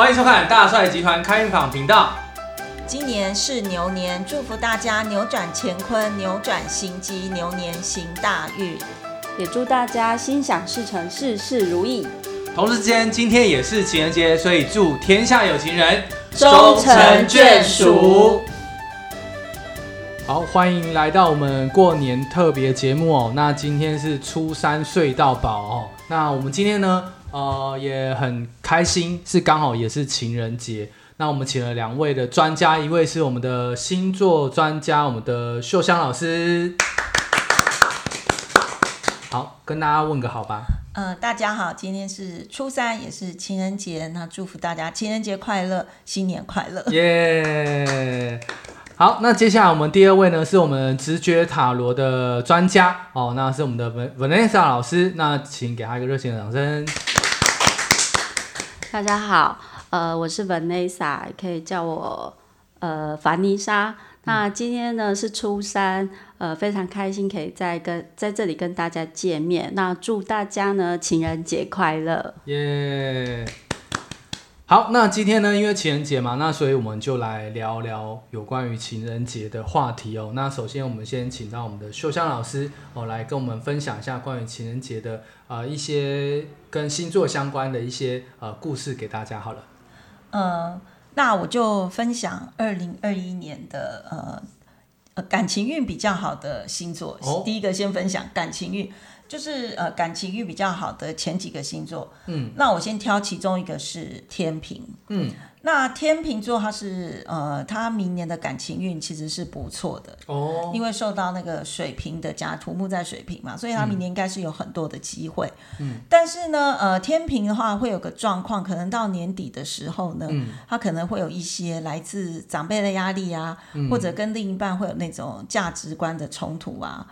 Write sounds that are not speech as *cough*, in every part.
欢迎收看大帅集团开运坊频道。今年是牛年，祝福大家扭转乾坤，扭转心机，牛年行大运。也祝大家心想事成，事事如意。同时间，今天也是情人节，所以祝天下有情人终成眷属。好，欢迎来到我们过年特别节目哦。那今天是初三睡到饱哦。那我们今天呢，呃，也很开心，是刚好也是情人节。那我们请了两位的专家，一位是我们的星座专家，我们的秀香老师。好，跟大家问个好吧。嗯，大家好，今天是初三，也是情人节，那祝福大家情人节快乐，新年快乐。耶！好，那接下来我们第二位呢，是我们直觉塔罗的专家哦，那是我们的 Vanessa 老师，那请给他一个热情的掌声。大家好。呃，我是 Vanessa，可以叫我呃凡妮莎。那今天呢是初三，呃，非常开心可以在跟在这里跟大家见面。那祝大家呢情人节快乐！耶。好，那今天呢，因为情人节嘛，那所以我们就来聊聊有关于情人节的话题哦。那首先我们先请到我们的秀香老师哦，来跟我们分享一下关于情人节的呃一些跟星座相关的一些呃故事给大家好了。呃，那我就分享二零二一年的呃呃感情运比较好的星座。第一个先分享感情运。就是呃感情运比较好的前几个星座，嗯，那我先挑其中一个是天平，嗯，那天平座它是呃它明年的感情运其实是不错的。哦，因为受到那个水瓶的加土木在水瓶嘛，所以它明年应该是有很多的机会，嗯，但是呢呃天平的话会有个状况，可能到年底的时候呢，嗯，它可能会有一些来自长辈的压力啊，或者跟另一半会有那种价值观的冲突啊。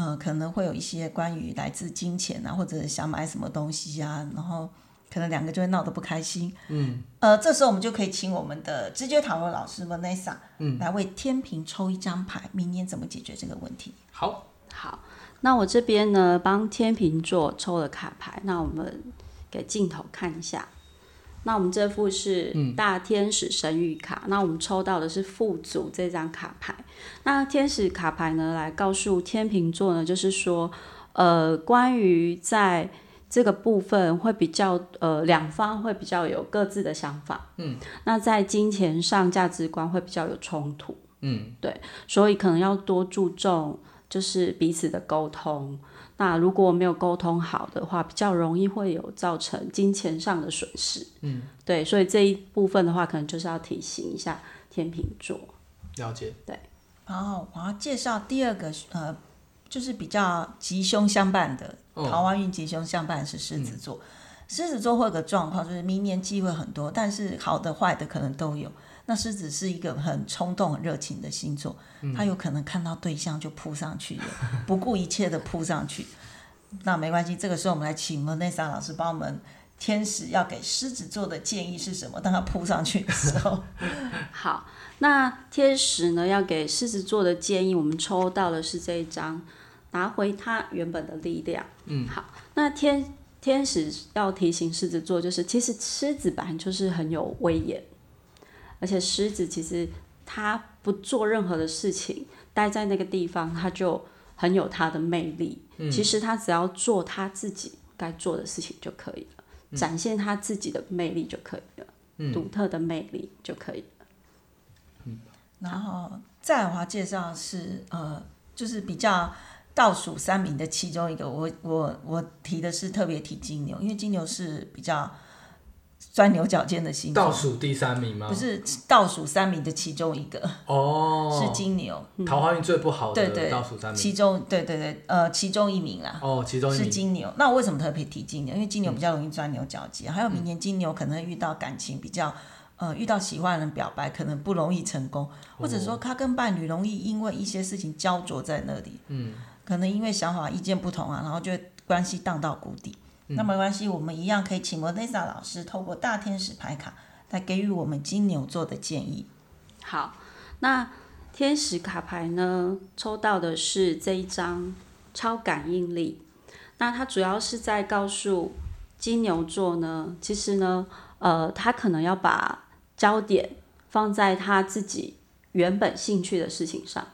呃，可能会有一些关于来自金钱啊，或者想买什么东西啊，然后可能两个就会闹得不开心。嗯，呃，这时候我们就可以请我们的直觉塔罗老师 Vanessa，嗯，来为天平抽一张牌，明年怎么解决这个问题？好，好，那我这边呢，帮天平座抽了卡牌，那我们给镜头看一下。那我们这副是大天使神谕卡，那我们抽到的是副组这张卡牌。那天使卡牌呢，来告诉天秤座呢，就是说，呃，关于在这个部分会比较，呃，两方会比较有各自的想法。嗯，那在金钱上价值观会比较有冲突。嗯，对，所以可能要多注重就是彼此的沟通。那如果没有沟通好的话，比较容易会有造成金钱上的损失。嗯，对，所以这一部分的话，可能就是要提醒一下天秤座。了解。对。然后我要介绍第二个，呃，就是比较吉凶相伴的桃花运吉凶相伴是狮子座。狮子座会有个状况，就是明年机会很多，但是好的坏的可能都有。那狮子是一个很冲动、很热情的星座，他有可能看到对象就扑上去了，不顾一切的扑上去。那没关系，这个时候我们来请 Vanessa 老师帮我们，天使要给狮子座的建议是什么？当他扑上去的时候，*laughs* 好，那天使呢要给狮子座的建议，我们抽到的是这一张，拿回他原本的力量。嗯，好，那天天使要提醒狮子座，就是其实狮子本来就是很有威严。而且狮子其实他不做任何的事情，待在那个地方，他就很有他的魅力。其实他只要做他自己该做的事情就可以了，展现他自己的魅力就可以了，独特的魅力就可以了。嗯，然后再的话介绍是呃，就是比较倒数三名的其中一个，我我我提的是特别提金牛，因为金牛是比较。钻牛角尖的星座，倒数第三名吗？不是倒数三名的其中一个。哦，是金牛，桃花运最不好的倒数三名，其中对对对，呃，其中一名啦。哦，其中一名。是金牛。那我为什么特别提金牛？因为金牛比较容易钻牛角尖，还有明年金牛可能遇到感情比较，呃，遇到喜欢的人表白可能不容易成功，或者说他跟伴侣容易因为一些事情焦灼在那里，嗯，可能因为想法意见不同啊，然后就关系荡到谷底。那没关系，我们一样可以请 Vanessa 老师透过大天使牌卡来给予我们金牛座的建议。好，那天使卡牌呢，抽到的是这一张超感应力。那它主要是在告诉金牛座呢，其实呢，呃，他可能要把焦点放在他自己原本兴趣的事情上。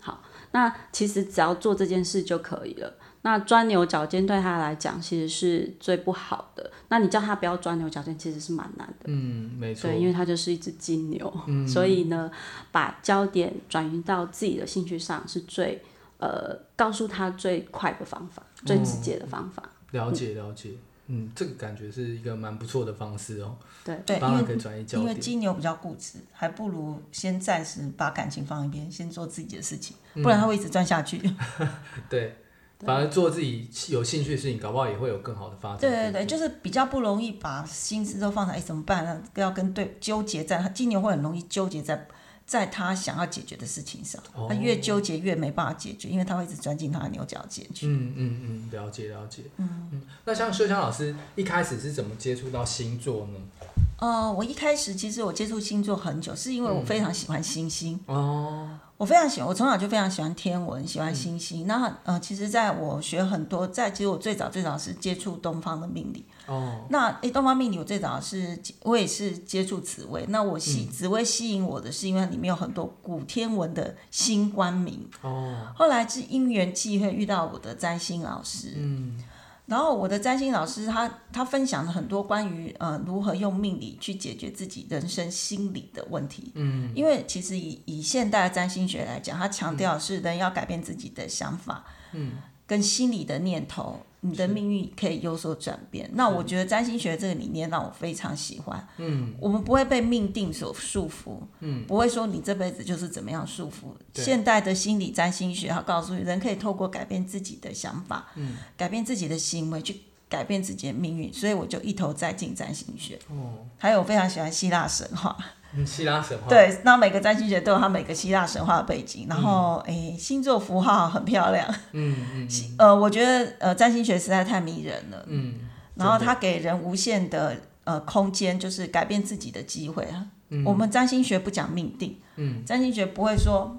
好，那其实只要做这件事就可以了。那钻牛角尖对他来讲，其实是最不好的。那你叫他不要钻牛角尖，其实是蛮难的。嗯，没错。对，因为他就是一只金牛，所以呢，把焦点转移到自己的兴趣上，是最呃告诉他最快的方法，最直接的方法。了解，了解。嗯，这个感觉是一个蛮不错的方式哦。对对，因为因为金牛比较固执，还不如先暂时把感情放一边，先做自己的事情，不然他会一直钻下去。*laughs* 对。反而做自己有兴趣的事情，搞不好也会有更好的发展。对对对，就是比较不容易把心思都放在哎怎么办呢？要跟对纠结在，今年会很容易纠结在在他想要解决的事情上。他越纠结越没办法解决，因为他会一直钻进他的牛角尖去。嗯嗯嗯，了解了解。嗯嗯，那像秀香老师一开始是怎么接触到星座呢？呃，我一开始其实我接触星座很久，是因为我非常喜欢星星。哦。我非常喜欢，我从小就非常喜欢天文，喜欢星星。那呃，其实在我学很多，在其实我最早最早是接触东方的命理。哦。那诶，东方命理我最早是，我也是接触紫薇。那我吸紫薇吸引我的是因为里面有很多古天文的星官名。哦。后来是因缘际会遇到我的占星老师。嗯。然后我的占星老师他他分享了很多关于呃如何用命理去解决自己人生心理的问题。嗯，因为其实以以现代的占星学来讲，他强调是人要改变自己的想法，嗯，跟心理的念头。你的命运可以有所转变。那我觉得占星学这个理念让我非常喜欢。嗯，我们不会被命定所束缚。嗯，不会说你这辈子就是怎么样束缚。现代的心理占星学，它告诉你，人可以透过改变自己的想法，嗯，改变自己的行为，去改变自己的命运。所以我就一头栽进占星学。哦，还有我非常喜欢希腊神话。希腊神话对，那每个占星学都有它每个希腊神话的背景，然后诶，星座符号 *laughs* 很漂亮。嗯嗯。呃，我觉得呃，占星学实在太迷人了。嗯。然后它给人无限的呃空间，就是改变自己的机会啊。嗯。我们占星学不讲命定。嗯。占星学不会说，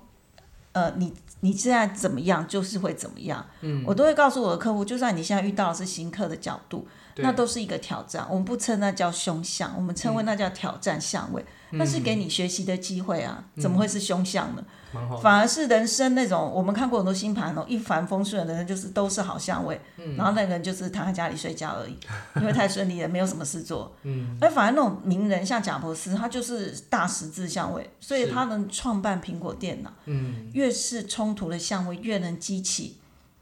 呃，你你现在怎么样就是会怎么样。嗯。我都会告诉我的客户，就算你现在遇到的是新客的角度，那都是一个挑战。我们不称那叫凶相，我们称为那叫挑战相位。那是给你学习的机会啊，怎么会是凶相呢？反而是人生那种，我们看过很多星盘哦，一帆风顺的人就是都是好相位，然后那个人就是躺在家里睡觉而已，因为太顺利了，没有什么事做。嗯，而反而那种名人像贾伯斯，他就是大十字相位，所以他能创办苹果电脑。嗯，越是冲突的相位，越能激起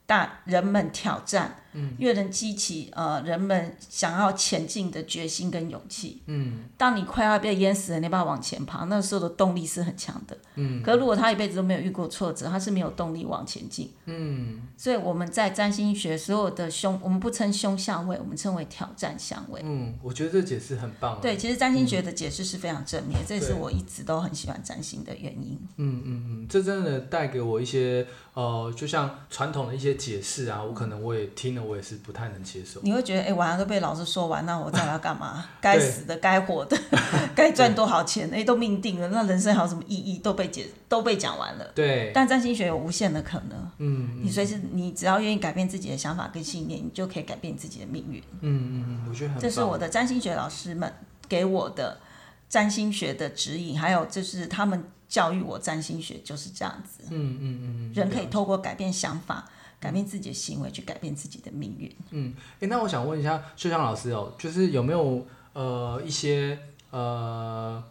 大人们挑战。越能激起呃人们想要前进的决心跟勇气。嗯，当你快要被淹死了，你把往前爬，那时候的动力是很强的。嗯，可如果他一辈子都没有遇过挫折，他是没有动力往前进。嗯，所以我们在占星学所有的凶，我们不称凶相位，我们称为挑战相位。嗯，我觉得这解释很棒。对，其实占星学的解释是非常正面，这也是我一直都很喜欢占星的原因。嗯嗯嗯，这真的带给我一些呃，就像传统的一些解释啊，我可能我也听了。我也是不太能接受。你会觉得，哎，晚上都被老师说完，那我再来干嘛？*laughs* 该死的，该活的，*laughs* 该赚多少钱？哎，都命定了，那人生还有什么意义？都被解，都被讲完了。对。但占星学有无限的可能。嗯。你随时，你只要愿意改变自己的想法跟信念，你就可以改变自己的命运。嗯嗯嗯，我觉得很。这是我的占星学老师们给我的占星学的指引，还有就是他们教育我占星学就是这样子。嗯嗯嗯。人可以透过改变想法。改变自己的行为，去改变自己的命运。嗯，哎，那我想问一下秀香老师哦，就是有没有呃一些呃，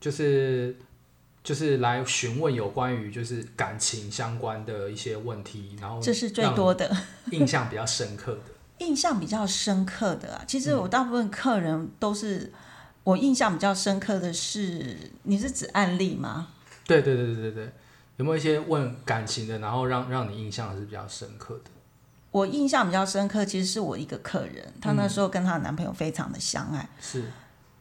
就是就是来询问有关于就是感情相关的一些问题，然后这是最多的印象比较深刻的。*laughs* 印象比较深刻的啊，其实我大部分客人都是我印象比较深刻的是，你是指案例吗？对对对对对对。有没有一些问感情的，然后让让你印象是比较深刻的？我印象比较深刻，其实是我一个客人，她那时候跟她男朋友非常的相爱，是，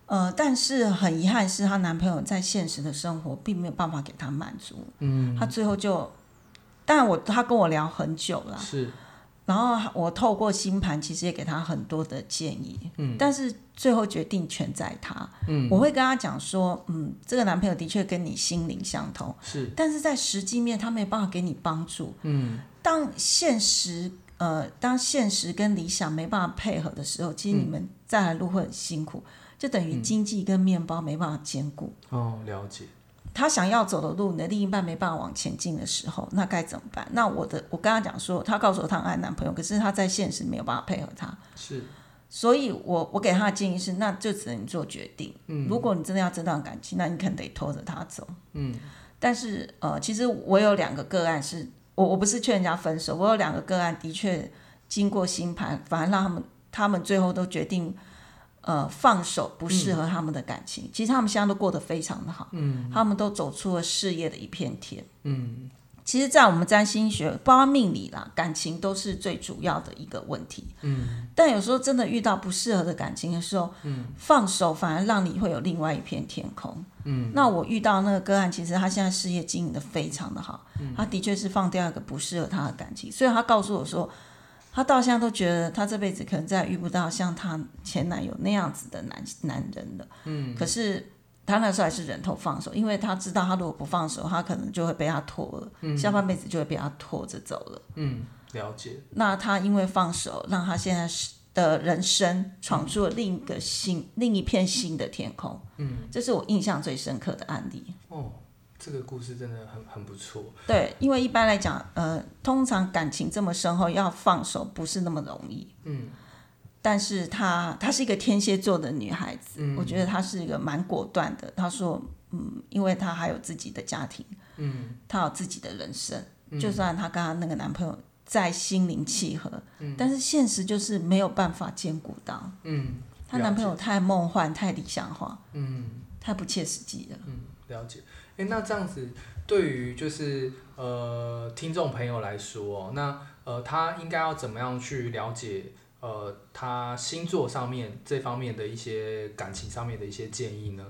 呃，但是很遗憾是她男朋友在现实的生活并没有办法给她满足，嗯，她最后就，但我她跟我聊很久了，是。然后我透过星盘，其实也给他很多的建议，嗯，但是最后决定权在他，嗯，我会跟他讲说，嗯，这个男朋友的确跟你心灵相通，是，但是在实际面他没办法给你帮助，嗯，当现实，呃，当现实跟理想没办法配合的时候，其实你们再来路会很辛苦。就等于经济跟面包没办法兼顾。哦，了解。他想要走的路，你的另一半没办法往前进的时候，那该怎么办？那我的，我跟他讲说，他告诉我他爱男朋友，可是他在现实没有办法配合他。是。所以我我给他的建议是，那就只能做决定。嗯。如果你真的要这段感情，那你可能得拖着他走。嗯。但是呃，其实我有两个个案是，我我不是劝人家分手，我有两个个案的确经过星盘，反而让他们他们最后都决定。呃，放手不适合他们的感情，其实他们现在都过得非常的好，嗯，他们都走出了事业的一片天，嗯，其实，在我们占星学，包括命理啦，感情都是最主要的一个问题，嗯，但有时候真的遇到不适合的感情的时候，嗯，放手反而让你会有另外一片天空，嗯，那我遇到那个个案，其实他现在事业经营的非常的好，他的确是放掉一个不适合他的感情，所以他告诉我说。他到现在都觉得，她这辈子可能再也遇不到像她前男友那样子的男男人了。嗯，可是她那时候还是忍痛放手，因为她知道，她如果不放手，她可能就会被他拖了，下半辈子就会被他拖着走了。嗯，了解。那她因为放手，让她现在的人生闯出了另一个新、另一片新的天空。嗯，这是我印象最深刻的案例。哦。这个故事真的很很不错。对，因为一般来讲，呃，通常感情这么深厚，要放手不是那么容易。嗯。但是她她是一个天蝎座的女孩子，我觉得她是一个蛮果断的。她说，嗯，因为她还有自己的家庭，嗯，她有自己的人生，就算她跟她那个男朋友再心灵契合，嗯，但是现实就是没有办法兼顾到。嗯。她男朋友太梦幻、太理想化，嗯，太不切实际了。嗯，了解。哎，那这样子对于就是呃听众朋友来说，那呃他应该要怎么样去了解呃他星座上面这方面的一些感情上面的一些建议呢？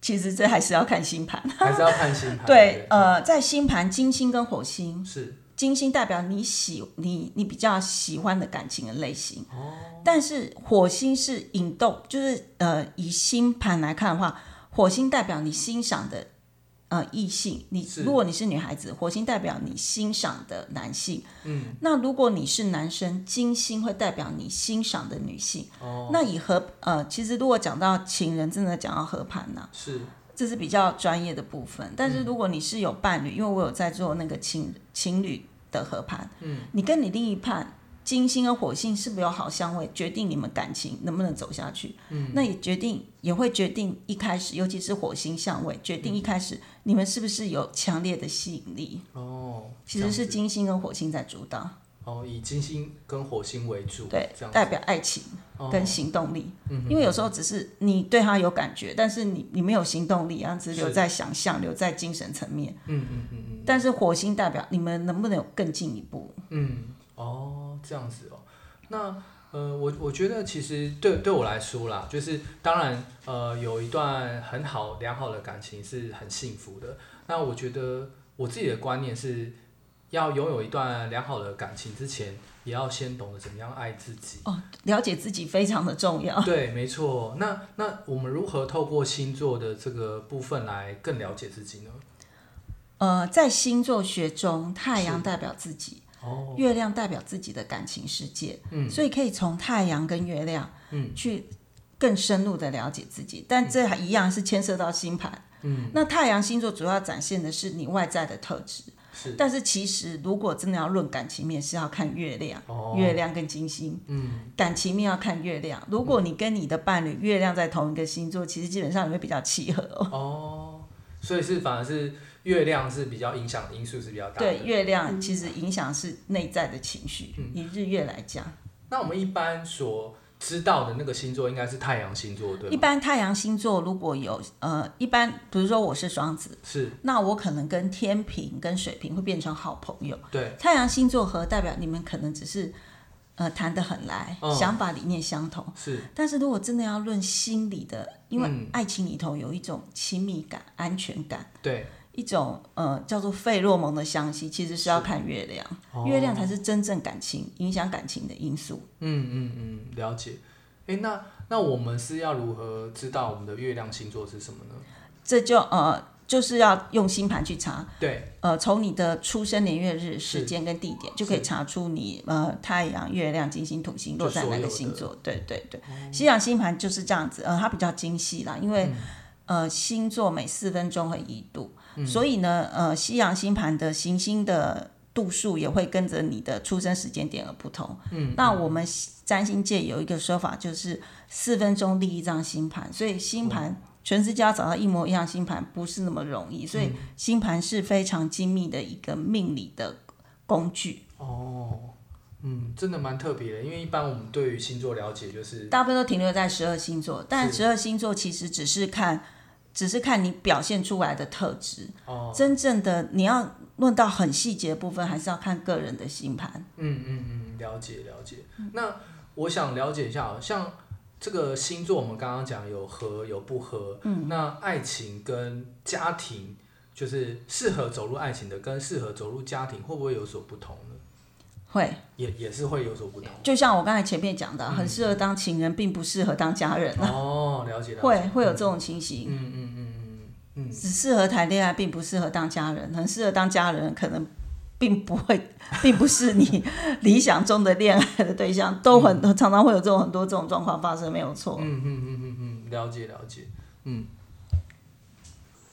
其实这还是要看星盘，还是要看星盘。*laughs* 对，呃，在星盘金星跟火星是金星代表你喜你你比较喜欢的感情的类型，哦，但是火星是引动，就是呃以星盘来看的话，火星代表你欣赏的。呃，异性，你如果你是女孩子，火星代表你欣赏的男性，嗯，那如果你是男生，金星会代表你欣赏的女性。哦，那以合呃，其实如果讲到情人，真的讲到合盘呢，是，这是比较专业的部分。但是如果你是有伴侣，因为我有在做那个情情侣的合盘，嗯，你跟你另一半。金星和火星是不是有好相位，决定你们感情能不能走下去？嗯，那也决定也会决定一开始，尤其是火星相位，决定一开始你们是不是有强烈的吸引力。哦，其实是金星跟火星在主导。哦，以金星跟火星为主，对，代表爱情跟行动力。嗯，因为有时候只是你对他有感觉，但是你你没有行动力，然后只留在想象，留在精神层面。嗯嗯嗯嗯。但是火星代表你们能不能有更进一步？嗯。哦，这样子哦，那呃，我我觉得其实对对我来说啦，就是当然呃，有一段很好良好的感情是很幸福的。那我觉得我自己的观念是要拥有一段良好的感情之前，也要先懂得怎么样爱自己。哦，了解自己非常的重要。对，没错。那那我们如何透过星座的这个部分来更了解自己呢？呃，在星座学中，太阳代表自己。月亮代表自己的感情世界，嗯，所以可以从太阳跟月亮，嗯，去更深入的了解自己。但这还一样是牵涉到星盘，嗯，那太阳星座主要展现的是你外在的特质，是。但是其实如果真的要论感情面，是要看月亮，月亮跟金星，嗯，感情面要看月亮。如果你跟你的伴侣月亮在同一个星座，其实基本上你会比较契合哦。哦，所以是反而是。月亮是比较影响因素是比较大的。对，月亮其实影响是内在的情绪。以日月来讲，那我们一般所知道的那个星座应该是太阳星座，对一般太阳星座如果有呃，一般比如说我是双子，是，那我可能跟天平跟水瓶会变成好朋友。对，太阳星座和代表你们可能只是呃谈得很来，想法理念相同。是，但是如果真的要论心理的，因为爱情里头有一种亲密感、安全感。对。一种呃叫做费洛蒙的香气，其实是要看月亮，月亮才是真正感情影响感情的因素。嗯嗯嗯，了解。哎，那那我们是要如何知道我们的月亮星座是什么呢？这就呃就是要用星盘去查，对，呃，从你的出生年月日时间跟地点就可以查出你呃太阳、月亮、金星、土星落在哪个星座。对对对，西洋星盘就是这样子，呃，它比较精细啦，因为呃星座每四分钟会一度，所以呢，呃，西洋星盘的行星的度数也会跟着你的出生时间点而不同。嗯，那我们占星界有一个说法，就是四分钟立一张星盘，所以星盘。全世界要找到一模一样星盘不是那么容易，所以星盘是非常精密的一个命理的工具。哦，嗯，真的蛮特别的，因为一般我们对于星座了解就是大部分都停留在十二星座，但十二星座其实只是看，只是看你表现出来的特质。哦，真正的你要论到很细节的部分，还是要看个人的星盘。嗯嗯嗯，了解了解。那我想了解一下，像。这个星座我们刚刚讲有合有不合，嗯，那爱情跟家庭就是适合走入爱情的，跟适合走入家庭会不会有所不同呢？会，也也是会有所不同。就像我刚才前面讲的，很适合当情人，并不适合当家人哦，了解了。会会有这种情形。嗯嗯嗯嗯嗯，只适合谈恋爱，并不适合当家人。很适合当家人，可能。并不会，并不是你 *laughs* 理想中的恋爱的对象，都很常常会有这种很多这种状况发生，没有错。嗯嗯嗯嗯嗯，了解了解，嗯。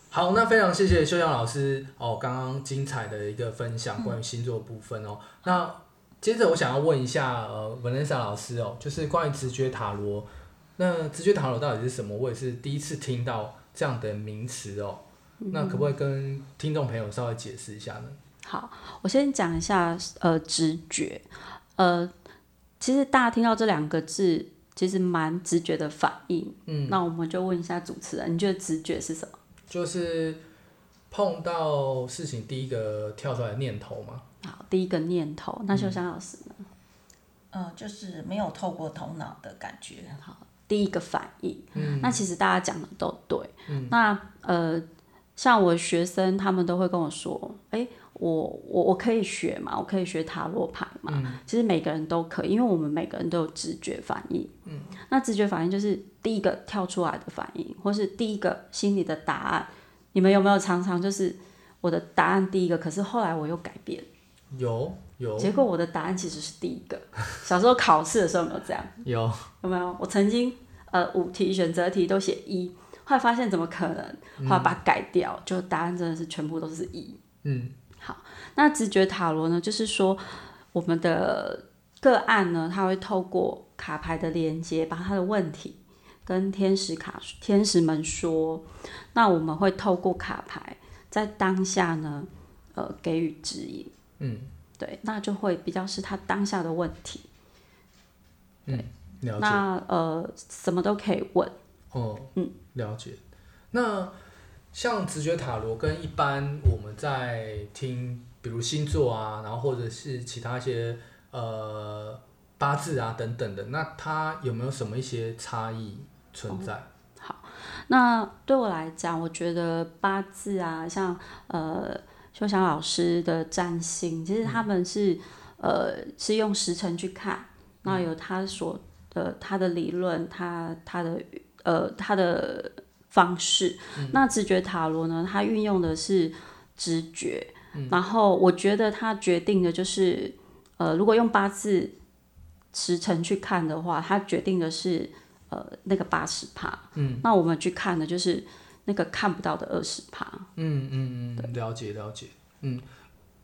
好，那非常谢谢秀阳老师哦，刚刚精彩的一个分享关于星座部分哦。那接着我想要问一下呃文恩莎老师哦，就是关于直觉塔罗，那直觉塔罗到底是什么？我也是第一次听到这样的名词哦。那可不可以跟听众朋友稍微解释一下呢？好，我先讲一下，呃，直觉，呃，其实大家听到这两个字，其实蛮直觉的反应。嗯，那我们就问一下主持人，你觉得直觉是什么？就是碰到事情第一个跳出来的念头吗？好，第一个念头。那秀香老师呢？嗯，就是没有透过头脑的感觉。好，第一个反应。嗯，那其实大家讲的都对。嗯，那呃，像我学生，他们都会跟我说，哎。我我我可以学嘛？我可以学塔罗牌嘛？其实每个人都可以，因为我们每个人都有直觉反应。嗯，那直觉反应就是第一个跳出来的反应，或是第一个心里的答案。你们有没有常常就是我的答案第一个，可是后来我又改变？有有。结果我的答案其实是第一个。小时候考试的时候有没有这样？有有没有？我曾经呃五题选择题都写一，后来发现怎么可能？后来把它改掉，就答案真的是全部都是一。嗯。好那直觉塔罗呢？就是说，我们的个案呢，他会透过卡牌的连接，把他的问题跟天使卡、天使们说。那我们会透过卡牌，在当下呢，呃，给予指引。嗯，对，那就会比较是他当下的问题。嗯，了解。那呃，什么都可以问。哦，嗯，了解。那像直觉塔罗跟一般我们在听。比如星座啊，然后或者是其他一些呃八字啊等等的，那它有没有什么一些差异存在？好，那对我来讲，我觉得八字啊，像呃修祥老师的占星，其实他们是呃是用时辰去看，那有他所的他的理论，他他的呃他的方式。那直觉塔罗呢，它运用的是直觉。然后我觉得他决定的就是，呃，如果用八字时辰去看的话，他决定的是呃那个八十趴。嗯，那我们去看的就是那个看不到的二十趴。嗯嗯嗯，了解了解。嗯，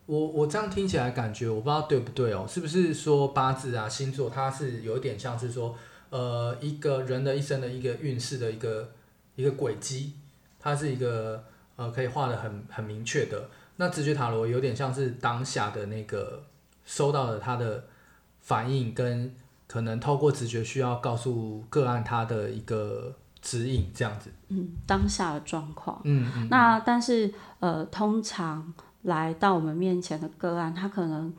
我我这样听起来感觉我不知道对不对哦，是不是说八字啊星座它是有点像是说呃一个人的一生的一个运势的一个一个轨迹，它是一个呃可以画的很很明确的。那直觉塔罗有点像是当下的那个收到了他的反应，跟可能透过直觉需要告诉个案他的一个指引，这样子。嗯，当下的状况。嗯嗯。那但是呃，通常来到我们面前的个案，他可能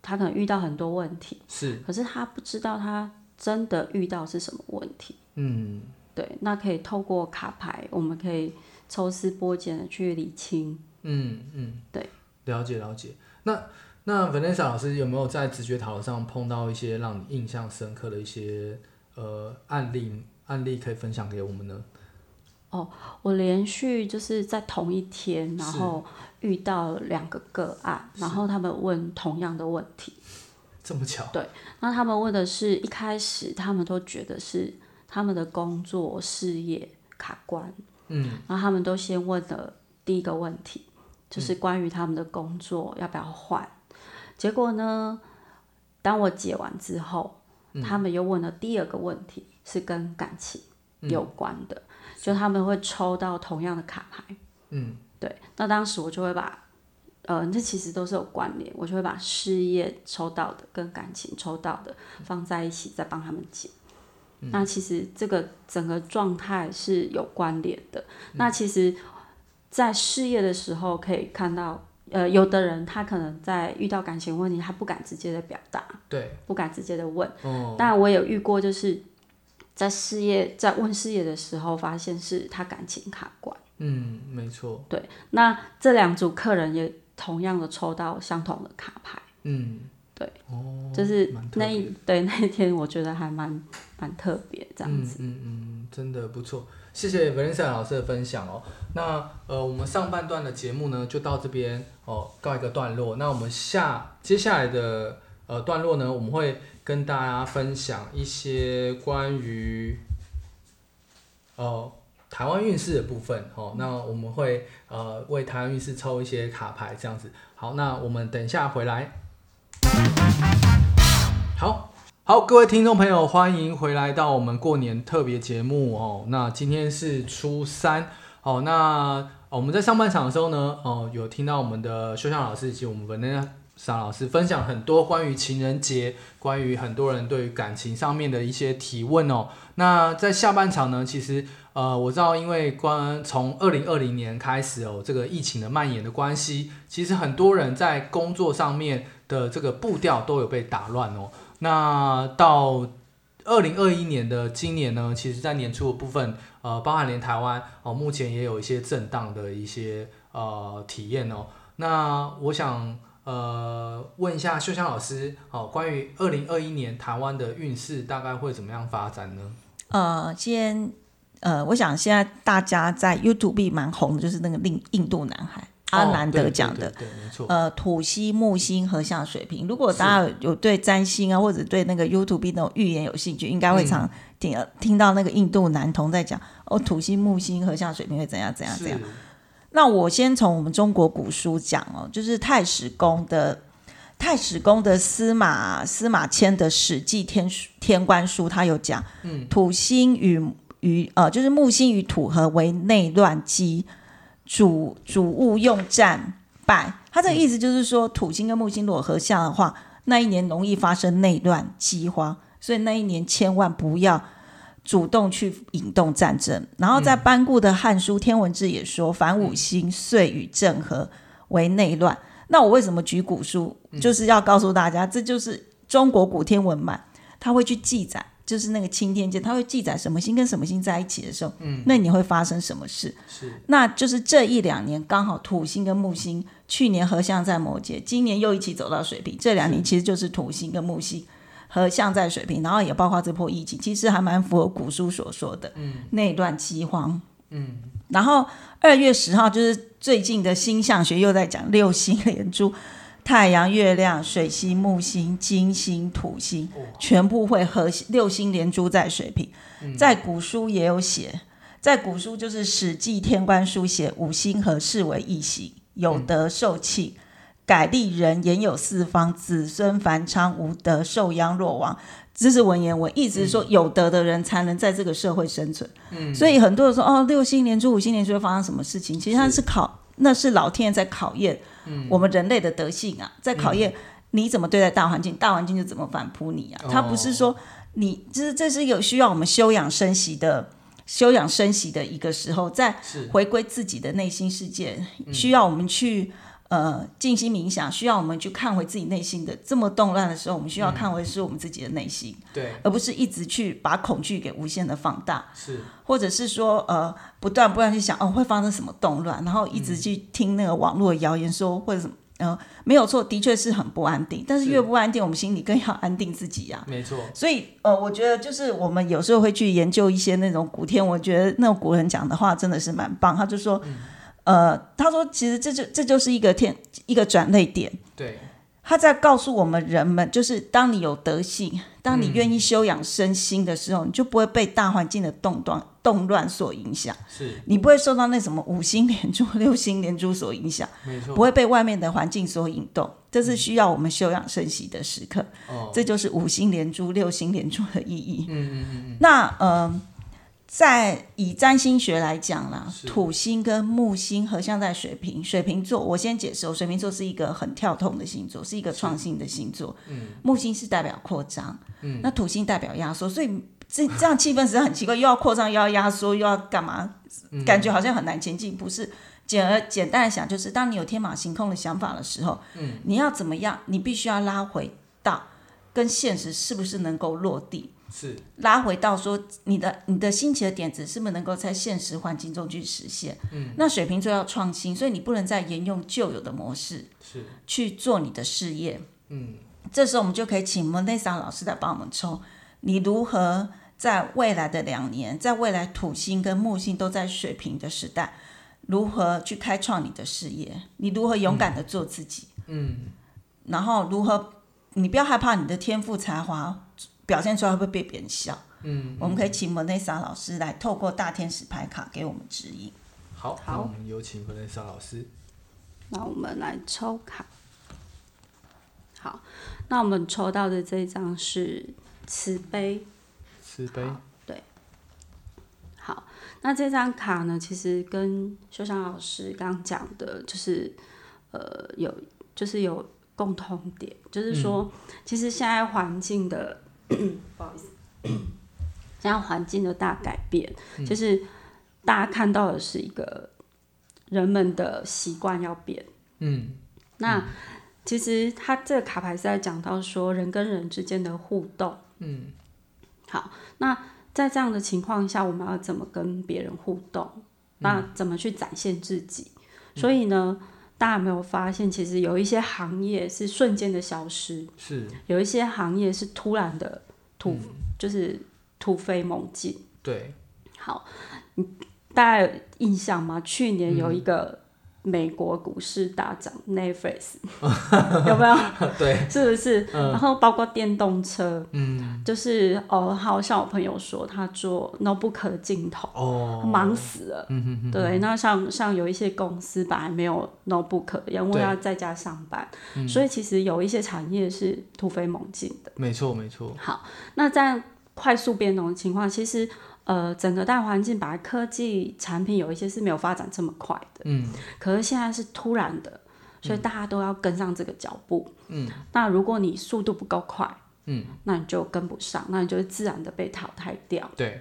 他可能遇到很多问题，是，可是他不知道他真的遇到是什么问题。嗯，对。那可以透过卡牌，我们可以抽丝剥茧的去理清。嗯嗯，对，了解了解。那那 Vanessa 老师有没有在直觉塔罗上碰到一些让你印象深刻的一些呃案例案例可以分享给我们呢？哦，我连续就是在同一天，然后遇到两个个案，然后他们问同样的问题。这么巧？对，那他们问的是一开始他们都觉得是他们的工作事业卡关，嗯，然后他们都先问的第一个问题就是关于他们的工作要不要换，结果呢，当我解完之后，他们又问了第二个问题，是跟感情有关的，就他们会抽到同样的卡牌，嗯，对，那当时我就会把。呃，这其实都是有关联，我就会把事业抽到的跟感情抽到的放在一起，再帮他们解。那其实这个整个状态是有关联的。那其实，在事业的时候可以看到，呃，有的人他可能在遇到感情问题，他不敢直接的表达，对，不敢直接的问。哦，但我有遇过，就是在事业在问事业的时候，发现是他感情卡关。嗯，没错。对，那这两组客人也。同样的抽到相同的卡牌，嗯，对，哦，就是那一对那一天，我觉得还蛮蛮特别这样子，嗯嗯，真的不错，谢谢 Vanessa 老师的分享哦。那呃，我们上半段的节目呢，就到这边哦，告一个段落。那我们下接下来的呃段落呢，我们会跟大家分享一些关于哦。台湾运势的部分，哦，那我们会呃为台湾运势抽一些卡牌，这样子。好，那我们等一下回来。好好，各位听众朋友，欢迎回来到我们过年特别节目哦。那今天是初三，哦，那我们在上半场的时候呢，哦，有听到我们的修向老师以及我们文内尚老师分享很多关于情人节，关于很多人对于感情上面的一些提问哦。那在下半场呢，其实。呃，我知道，因为关从二零二零年开始哦，这个疫情的蔓延的关系，其实很多人在工作上面的这个步调都有被打乱哦。那到二零二一年的今年呢，其实在年初的部分，呃，包含连台湾哦，目前也有一些震荡的一些呃体验哦。那我想呃问一下秀香老师哦，关于二零二一年台湾的运势大概会怎么样发展呢？呃，先。呃，我想现在大家在 YouTube 蛮红的，就是那个印印度男孩阿南德讲的，对，没错。呃，土星木星合相水平，如果大家有对占星啊，或者对那个 YouTube 那种预言有兴趣，应该会常听听到那个印度男童在讲哦，土星木星合相水平会怎样怎样怎样。那我先从我们中国古书讲哦，就是太史公的太史公的司马司马迁的《史记天天官书》，他有讲，嗯，土星与与呃，就是木星与土合为内乱机，主主物用战败。他这个意思就是说，土星跟木星如果合相的话，那一年容易发生内乱饥荒，所以那一年千万不要主动去引动战争。然后在班固的《汉书天文志》也说，凡五星岁与正合为内乱。那我为什么举古书，就是要告诉大家，这就是中国古天文嘛，他会去记载。就是那个青天剑，它会记载什么星跟什么星在一起的时候，嗯，那你会发生什么事？是，那就是这一两年刚好土星跟木星去年合相在摩羯，今年又一起走到水平，这两年其实就是土星跟木星合相在水平，然后也包括这波疫情，其实还蛮符合古书所说的，嗯，内乱饥荒，嗯，然后二月十号就是最近的星象学又在讲六星连珠。太阳、月亮、水星、木星、金星、土星，全部会和六星连珠在水平。在古书也有写，在古书就是《史记·天官书》写五星合视为一星，有德受庆，改立人言有四方，子孙繁昌，无德受殃若亡。这是文言文，意思是说有德的人才能在这个社会生存。嗯，所以很多人说哦，六星连珠、五星连珠会发生什么事情？其实它是考，那是老天爷在考验。我们人类的德性啊，在考验你怎么对待大环境，大环境就怎么反扑你啊。他不是说你，就是这是有需要我们休养生息的、休养生息的一个时候，在回归自己的内心世界，需要我们去。呃，静心冥想需要我们去看回自己内心的这么动乱的时候，我们需要看回是我们自己的内心，对，而不是一直去把恐惧给无限的放大，是，或者是说呃，不断不断去想哦会发生什么动乱，然后一直去听那个网络谣言说或者什么呃，没有错，的确是很不安定。但是越不安定，我们心里更要安定自己呀。没错。所以呃，我觉得就是我们有时候会去研究一些那种古天，我觉得那种古人讲的话真的是蛮棒。他就说，呃，他说其实这就这就是一个天一个转泪点。对。他在告诉我们人们，就是当你有德性，当你愿意修养身心的时候，你就不会被大环境的动乱动乱所影响。是你不会受到那什么五星连珠、六星连珠所影响，没错，不会被外面的环境所引动。这是需要我们修养生息的时刻。哦，这就是五星连珠、六星连珠的意义。嗯嗯嗯嗯。那呃。在以占星学来讲啦，土星跟木星合相在水瓶，水瓶座我先解释哦，水瓶座是一个很跳动的星座，是一个创新的星座。嗯木星是代表扩张，嗯那土星代表压缩，所以这这样气氛实在很奇怪，又要扩张，又要压缩，又要干嘛？嗯感觉好像很难前进。不是，简而简单的想，就是当你有天马行空的想法的时候，嗯，你要怎么样？你必须要拉回到跟现实是不是能够落地。是拉回到说你的你的新奇的点子是不是能够在现实环境中去实现？嗯，那水瓶座要创新，所以你不能再沿用旧有的模式是去做你的事业。嗯这时候我们就可以请 Monesa 老师来帮我们抽，你如何在未来的两年，在未来土星跟木星都在水瓶的时代，如何去开创你的事业？你如何勇敢的做自己？嗯然后如何？你不要害怕你的天赋才华表现出来会不会被别人笑？嗯，我们可以请 Monesa 老师来透过大天使牌卡给我们指引。好，好那我们有请文莎老师。那我们来抽卡。好，那我们抽到的这张是慈悲。慈悲，好，那这张卡呢，其实跟修香老师刚刚讲的，就是呃，有就是有共通点，就是说，其实现在环境的 *coughs* 不好意思，现在环境的大改变，就是大家看到的是一个人们的习惯要变。嗯那其实他这个卡牌是在讲到说人跟人之间的互动。嗯好，那在这样的情况下，我们要怎么跟别人互动？那怎么去展现自己？所以呢，大家有没有发现，其实有一些行业是瞬间的消失，是有一些行业是突然的突，就是突飞猛进。对，好，你大家有印象吗？去年有一个美国股市大涨，Netflix *laughs* 有没有？*laughs* 对，是不是？然后包括电动车，嗯就是哦，好像我朋友说他做 notebook 的镜头，哦，忙死了。嗯哼哼，对，那像像有一些公司本来没有 notebook，因为要在家上班，所以其实有一些产业是突飞猛进的。没错没错，好那在快速变动的情况，其实呃，整个大环境本来科技产品有一些是没有发展这么快的，嗯可是现在是突然的，所以大家都要跟上这个脚步。嗯，那如果你速度不够快，嗯，那你就跟不上，那你就会自然的被淘汰掉。对，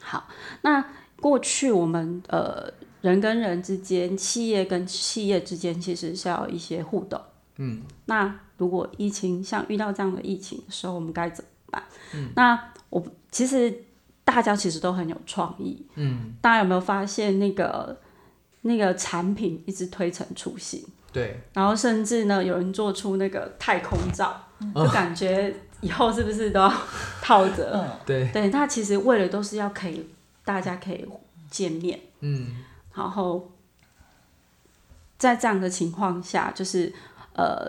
好，那过去我们呃人跟人之间、企业跟企业之间，其实是要有一些互动。嗯那如果疫情像遇到这样的疫情的时候，我们该怎么办？嗯，那我其实大家其实都很有创意。嗯大家有没有发现那个那个产品一直推陈出新？对，然后甚至呢，有人做出那个太空罩，就感觉以后是不是都要套着？嗯，*laughs* 对，对，它其实为了都是要可以大家可以见面，嗯。然后在这样的情况下，就是呃，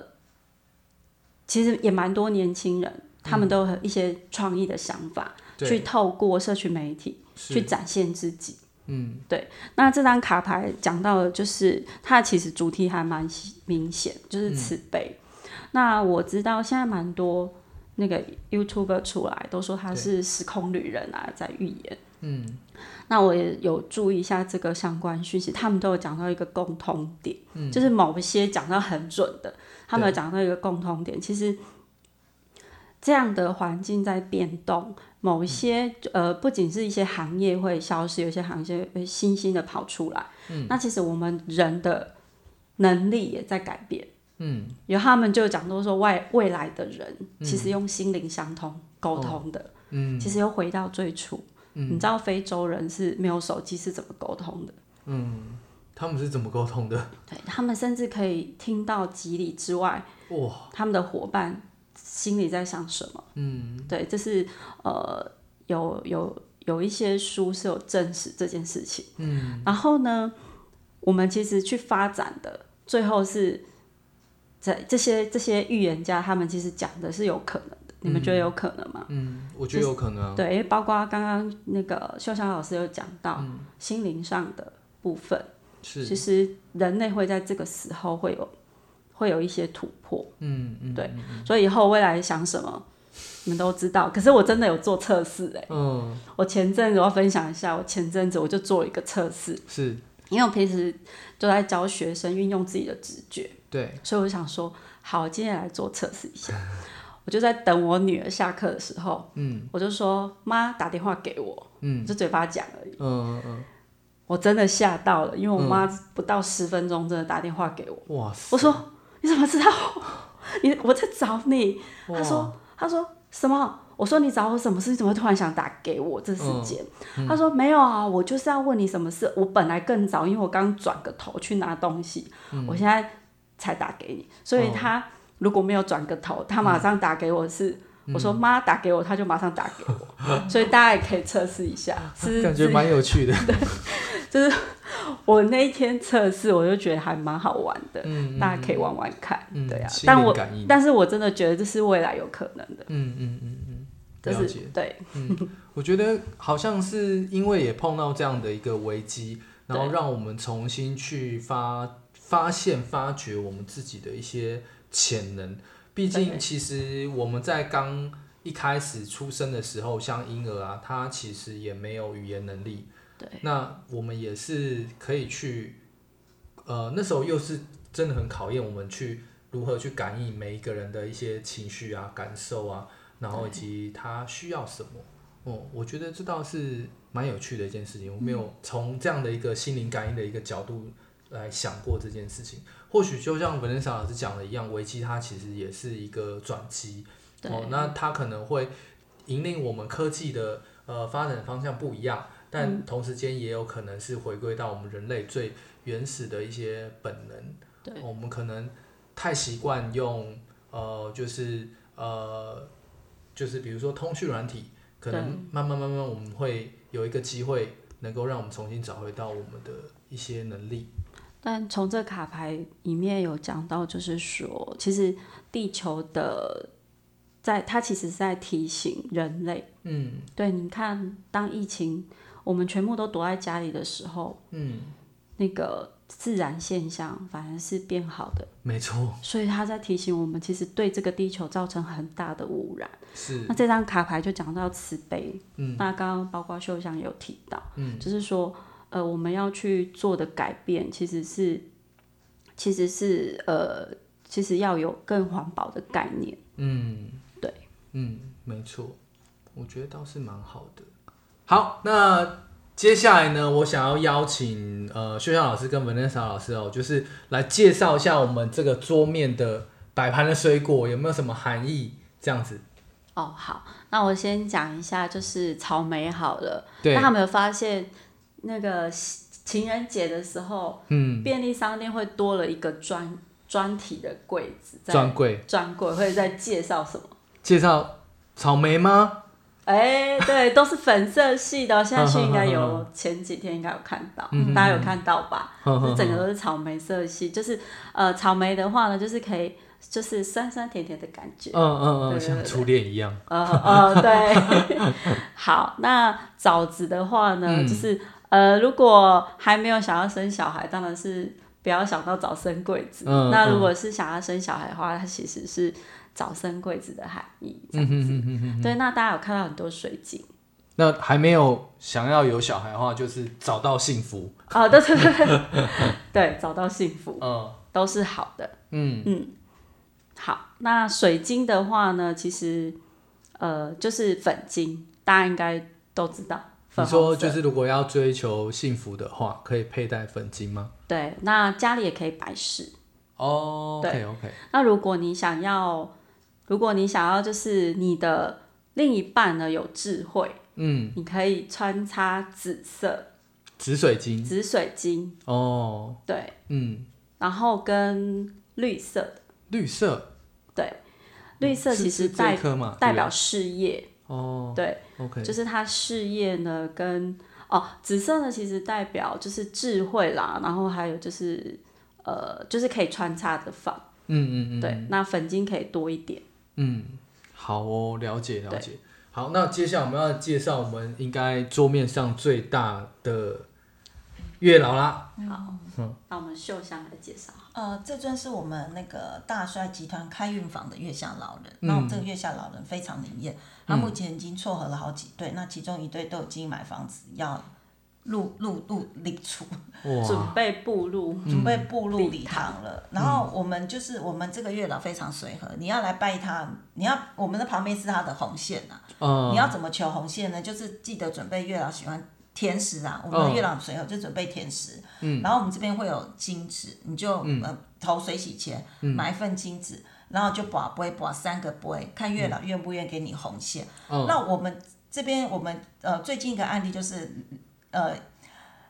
其实也蛮多年轻人，他们都有一些创意的想法，去，透过社群媒体去，展现自己。嗯。那这张卡牌讲到的就是它其实主题还蛮明显，就是慈悲。那我知道现在蛮多那个 YouTuber 出来都说他是时空旅人啊，在预言。嗯。那我也有注意一下这个相关讯息，他们都有讲到一个共通点，就是某一些讲到很准的，他们有讲到一个共通点，其实这样的环境在变动，某一些、呃不仅是一些行业会消失，有些行业会新兴的跑出来，那其实我们人的能力也在改变。嗯。有他们就讲到说外未来的人其实用心灵相通沟通的，嗯。其实又回到最初。你知道非洲人是没有手机是怎么沟通的？嗯。他们是怎么沟通的？对他们甚至可以听到几里之外，哇，他们的伙伴心里在想什么。嗯，对，这是呃有有有一些书是有证实这件事情。嗯，然后呢，我们其实去发展的最后是在这些这些预言家，他们其实讲的是有可能的。你们觉得有可能吗？嗯，我觉得有可能啊。对，因为包括刚刚那个秀香老师有讲到心灵上的部分，是，其实人类会在这个时候会有会有一些突破。嗯嗯，对，所以以后未来想什么，你们都知道。可是我真的有做测试哎，嗯，我前阵子我要分享一下，我前阵子我就做了一个测试，是。因为我平时都在教学生运用自己的直觉，对，所以我想说，好，今天来做测试一下。我就在等我女儿下课的时候，嗯。我就说妈打电话给我，嗯。就嘴巴讲而已。嗯嗯我真的吓到了，因为我妈不到十分钟真的打电话给我，嗯，哇。塞，我说你怎么知道？*laughs* 你我在找你。他说他说什么？我说你找我什么事？你怎么会突然想打给我这时间？嗯她说没有啊，我就是要问你什么事。我本来更早，因为我刚转个头去拿东西，嗯我现在才打给你。所以他如果没有转个头，他马上打给我是。嗯我说妈打给我，他就马上打给我，*laughs* 所以大家也可以测试一下，是感觉蛮有趣的。*laughs* 就是我那一天测试，我就觉得还蛮好玩的，嗯，大家可以玩玩看，嗯对啊。但我但是我真的觉得这是未来有可能的，嗯嗯嗯嗯，就了解是。对我觉得好像是因为也碰到这样的一个危机，然后对让我们重新去发发现、发掘我们自己的一些潜能。毕竟，其实我们在刚一开始出生的时候，像婴儿啊，他其实也没有语言能力。对，那我们也是可以去，呃，那时候又是真的很考验我们去如何去感应每一个人的一些情绪啊、感受啊，然后以及他需要什么。哦，我觉得这倒是蛮有趣的一件事情。我没有从这样的一个心灵感应的一个角度来想过这件事情。或许就像文恩莎老师讲的一样，危机它其实也是一个转机。哦，那它可能会引领我们科技的呃发展方向不一样，但同时间也有可能是回归到我们人类最原始的一些本能。对我们可能太习惯用呃，就是呃，就是比如说通讯软体，可能慢慢慢慢我们会有一个机会，能够让我们重新找回到我们的一些能力。但从这卡牌里面有讲到，就是说，其实地球的在它其实是在提醒人类，嗯对，你看，当疫情我们全部都躲在家里的时候，嗯，那个自然现象反而是变好的，没错，所以他在提醒我们，其实对这个地球造成很大的污染。是。那这张卡牌就讲到慈悲，嗯。那刚刚包括秀香有提到，嗯。就是说，呃，我们要去做的改变其实是，其实是呃，其实要有更环保的概念。嗯，对，嗯，没错，我觉得倒是蛮好的。好，那接下来呢，我想要邀请呃秀秀老师跟文恩莎老师哦，就是来介绍一下我们这个桌面的摆盘的水果有没有什么含义，这样子。哦，好，那我先讲一下，就是草莓好了。对那他们有发现，那个情人节的时候，嗯，便利商店会多了一个专专题的柜子，在专柜专柜会在介绍什么？介绍草莓吗？哎、对，都是粉色系的哦。现在去应该有，前几天应该有看到，嗯大家有看到吧？就整个都是草莓色系，就是呃，草莓的话呢，就是可以，就是酸酸甜甜的感觉。嗯嗯嗯，像初恋一样。呃呃，对。*laughs* 好，那枣子的话呢，嗯就是呃，如果还没有想要生小孩，当然是不要想到早生贵子。嗯嗯那如果是想要生小孩的话，它其实是早生贵子的含义，这样子。嗯哼哼哼哼。对，那大家有看到很多水晶那还没有想要有小孩的话，就是找到幸福。哦，对对对 *laughs* 对，找到幸福嗯都是好的。嗯好，那水晶的话呢，其实呃就是粉晶，大家应该都知道。你粉说就是如果要追求幸福的话，可以佩戴粉晶吗？对，那家里也可以摆饰。哦，OK 对 OK，那如果你想要，如果你想要就是你的另一半呢有智慧，嗯，你可以穿插紫色，紫水晶，紫水晶，哦，对，嗯，然后跟绿色。的，绿色，对，绿色其实代一颗嘛，代表事业，哦对，，OK，就是他事业呢跟哦，紫色呢其实代表就是智慧啦，然后还有就是呃，就是可以穿插着放，嗯嗯嗯，对，那粉晶可以多一点。嗯，好哦，了解了解。好，那接下来我们要介绍我们应该桌面上最大的月老啦。好，那我们秀香来介绍。呃，这尊是我们那个大帅集团开运坊的月下老人。嗯那我们这个月下老人非常灵验，他目前已经撮合了好几对，那其中一对都已经买房子要入入入礼出，准哇，*laughs* 备步入，准备步入礼礼堂。堂了。然后我们就是我们这个月老非常随和，你要来拜他，你要我们的旁边是他的红线呐、嗯，你要怎么求红线呢？就是记得准备月老喜欢甜食啊，我们的嗯。月老随和就准备甜食，嗯，然后我们这边会有金纸，你就、呃投水洗钱，买一份金纸，然后就把不会把三个杯，看月老愿不愿给你红线。嗯。那我们这边我们呃最近一个案例就是呃。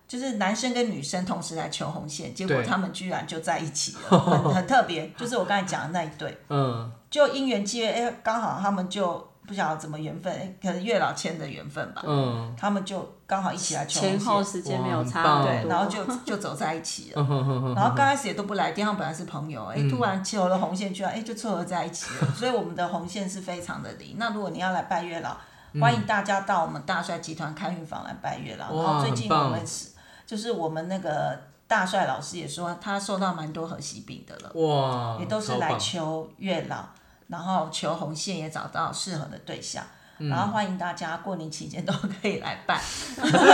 就是男生跟女生同时来求红线，结果他们居然就在一起了，*laughs* 很很特别。就是我刚才讲的那一对，嗯就因缘际会，哎、刚好他们就不晓得怎么缘分，哎、可能月老牵的缘分吧，嗯，他们就刚好一起来求红前后线，时间没有差对，然后就就走在一起嗯了。*laughs* 然后刚开始也都不来电，他们本来是朋友，哎、嗯突然求了红线，居然哎就撮合在一起了。所以我们的红线是非常的灵。那如果你要来拜月老，欢迎大家到我们大帅集团开运房来拜月老。然后最近我们是就是我们那个大帅老师也说，他收到蛮多和喜饼的了。哇，也都是来求月老，然后求红线也找到适合的对象，嗯然后欢迎大家过年期间都可以来办，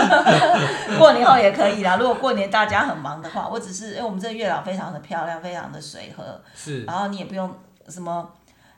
*laughs* 过年后也可以啦。如果过年大家很忙的话，我只是因为我们这个月老非常的漂亮，非常的随和，是然后你也不用什么，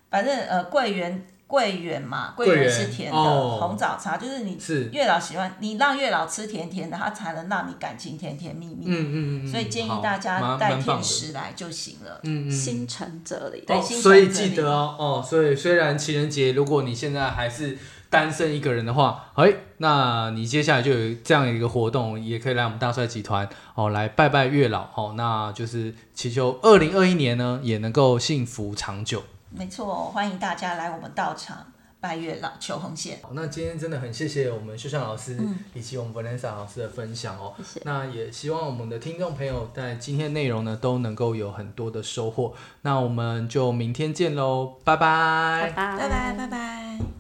反正呃桂圆桂圆嘛，桂桂圆圆是甜的，哦红枣茶就是你是月老喜欢，你让月老吃甜甜的，他才能让你感情甜甜蜜蜜。嗯嗯嗯，所以建议大家蛮带甜食来就行了。嗯嗯。心诚则灵。哦，所以记得哦哦，所以虽然情人节，如果你现在还是单身一个人的话，哎，那你接下来就有这样一个活动，也可以来我们大帅集团哦，来拜拜月老哦，那就是祈求二零二一年呢也能够幸福长久。没错，欢迎大家来我们道场拜月老求红线。那今天真的很谢谢我们秀善老师以及我们 Vanessa 老师的分享哦。那也希望我们的听众朋友在今天内容呢都能够有很多的收获。那我们就明天见喽，拜拜，拜拜，拜拜，拜拜。